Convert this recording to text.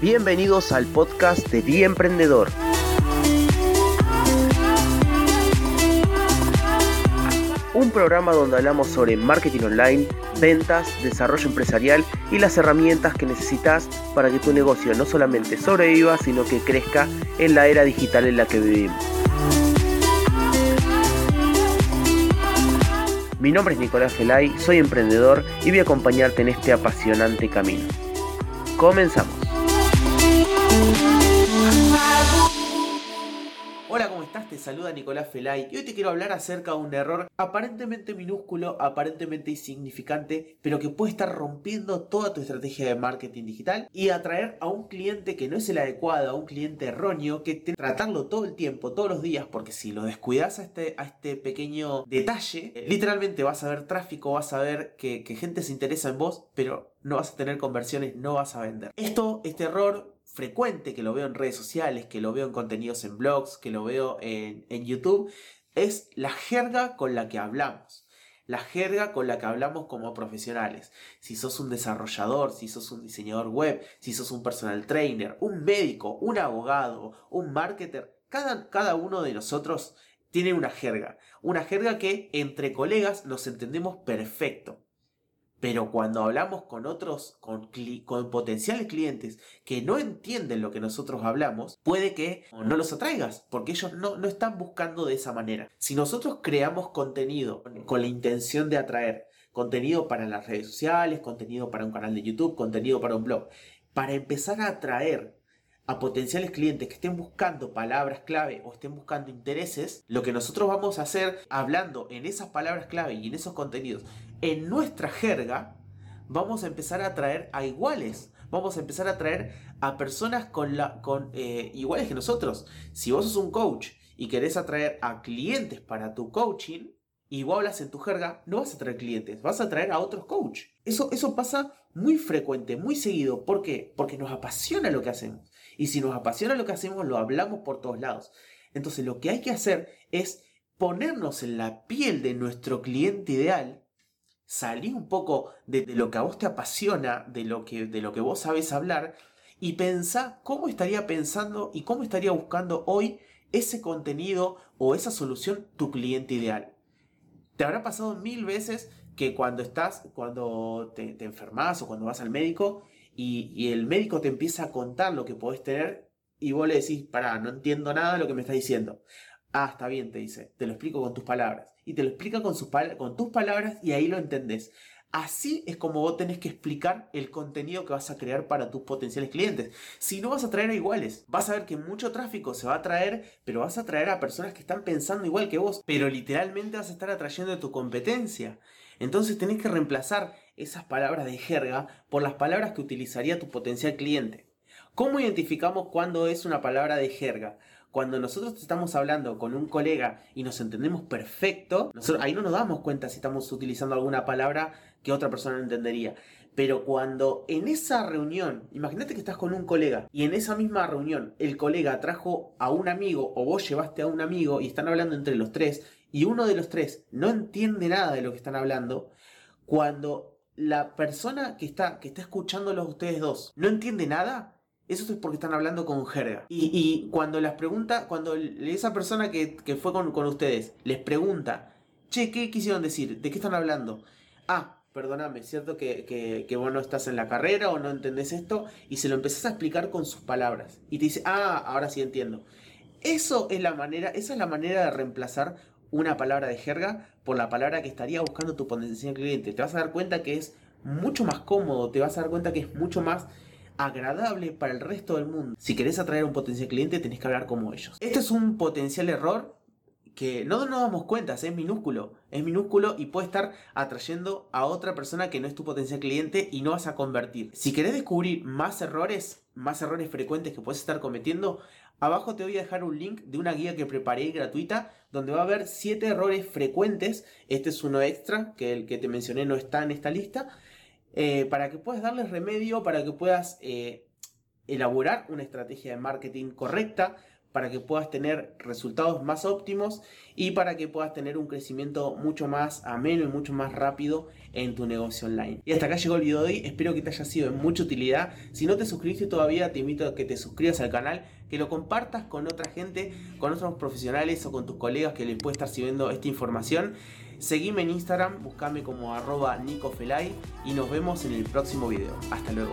Bienvenidos al podcast de Día Emprendedor. Un programa donde hablamos sobre marketing online, ventas, desarrollo empresarial y las herramientas que necesitas para que tu negocio no solamente sobreviva, sino que crezca en la era digital en la que vivimos. Mi nombre es Nicolás Felay, soy emprendedor y voy a acompañarte en este apasionante camino. Comenzamos. Hola, ¿cómo estás? Te saluda Nicolás Felay y hoy te quiero hablar acerca de un error aparentemente minúsculo, aparentemente insignificante, pero que puede estar rompiendo toda tu estrategia de marketing digital y atraer a un cliente que no es el adecuado, a un cliente erróneo, que te tratarlo todo el tiempo, todos los días, porque si lo descuidas a este, a este pequeño detalle, eh, literalmente vas a ver tráfico, vas a ver que, que gente se interesa en vos, pero no vas a tener conversiones, no vas a vender. Esto, este error frecuente, que lo veo en redes sociales, que lo veo en contenidos en blogs, que lo veo en, YouTube, es la jerga con la que hablamos. La jerga con la que hablamos como profesionales. Si sos un desarrollador, si sos un diseñador web, si sos un personal trainer, un médico, un abogado, un marketer, cada, cada uno de nosotros tiene una jerga. Una jerga que entre colegas nos entendemos perfecto. Pero cuando hablamos con otros, con, potenciales clientes que no entienden lo que nosotros hablamos, puede que no los atraigas, porque ellos no, no están buscando de esa manera. Si nosotros creamos contenido con la intención de atraer, contenido para las redes sociales, contenido para un canal de YouTube, contenido para un blog, para empezar a atraer a potenciales clientes que estén buscando palabras clave o estén buscando intereses, lo que nosotros vamos a hacer hablando en esas palabras clave y en esos contenidos, en nuestra jerga, vamos a empezar a atraer a iguales. Vamos a empezar a atraer a personas con la, con, eh, iguales que nosotros. Si vos sos un coach y querés atraer a clientes para tu coaching, y vos hablas en tu jerga, no vas a traer clientes, vas a traer a otros coach. Eso, eso pasa muy frecuente, muy seguido. ¿Por qué? Porque nos apasiona lo que hacemos. Y si nos apasiona lo que hacemos, lo hablamos por todos lados. Entonces lo que hay que hacer es ponernos en la piel de nuestro cliente ideal, salir un poco de, lo que a vos te apasiona, de lo que, de lo que vos sabes hablar, y pensar cómo estaría pensando y cómo estaría buscando hoy ese contenido o esa solución tu cliente ideal. Te habrá pasado mil veces que cuando estás, cuando te, enfermas o cuando vas al médico, y, el médico te empieza a contar lo que podés tener y vos le decís, pará, no entiendo nada de lo que me está diciendo. Ah, está bien, te dice, te lo explico con tus palabras. Y te lo explica con, sus con tus palabras y ahí lo entendés. Así es como vos tenés que explicar el contenido que vas a crear para tus potenciales clientes. Si no vas a traer a iguales, vas a ver que mucho tráfico se va a traer, pero vas a traer a personas que están pensando igual que vos, pero literalmente vas a estar atrayendo a tu competencia. Entonces tenés que reemplazar esas palabras de jerga por las palabras que utilizaría tu potencial cliente. ¿Cómo identificamos cuándo es una palabra de jerga? Cuando nosotros estamos hablando con un colega y nos entendemos perfecto, ahí no nos damos cuenta si estamos utilizando alguna palabra que otra persona no entendería. Pero cuando en esa reunión, imagínate que estás con un colega y en esa misma reunión el colega trajo a un amigo o vos llevaste a un amigo y están hablando entre los tres y uno de los tres no entiende nada de lo que están hablando, cuando la persona que está, que está escuchándolos ustedes dos no entiende nada, eso es porque están hablando con jerga. Y, cuando las pregunta, cuando esa persona que, fue con, ustedes les pregunta, che, ¿qué quisieron decir? ¿De qué están hablando? Ah, perdóname, ¿cierto que, que, que, vos no estás en la carrera o no entendés esto? Y se lo empezás a explicar con sus palabras. Y te dice, ah, ahora sí entiendo. Eso es la manera, esa es la manera de reemplazar una palabra de jerga por la palabra que estaría buscando tu potencial cliente. Te vas a dar cuenta que es mucho más cómodo, te vas a dar cuenta que es mucho más agradable para el resto del mundo. Si querés atraer a un potencial cliente, tenés que hablar como ellos. Este es un potencial error que no nos damos cuenta, es minúsculo, es minúsculo y puede estar atrayendo a otra persona que no es tu potencial cliente y no vas a convertir. Si querés descubrir más errores, más errores frecuentes que puedes estar cometiendo, Abajo te voy a dejar un link de una guía que preparé gratuita donde va a haber 7 errores frecuentes. Este es uno extra, que el que te mencioné no está en esta lista. Eh, para que puedas darles remedio, para que puedas eh, elaborar una estrategia de marketing correcta, para que puedas tener resultados más óptimos y para que puedas tener un crecimiento mucho más ameno y mucho más rápido en tu negocio online. Y hasta acá llegó el video de hoy, espero que te haya sido de mucha utilidad. Si no te suscribiste todavía, te invito a que te suscribas al canal, que lo compartas con otra gente, con otros profesionales o con tus colegas que les puede estar sirviendo esta información. Seguime en Instagram, buscame como arroba nicofelay y nos vemos en el próximo video. Hasta luego.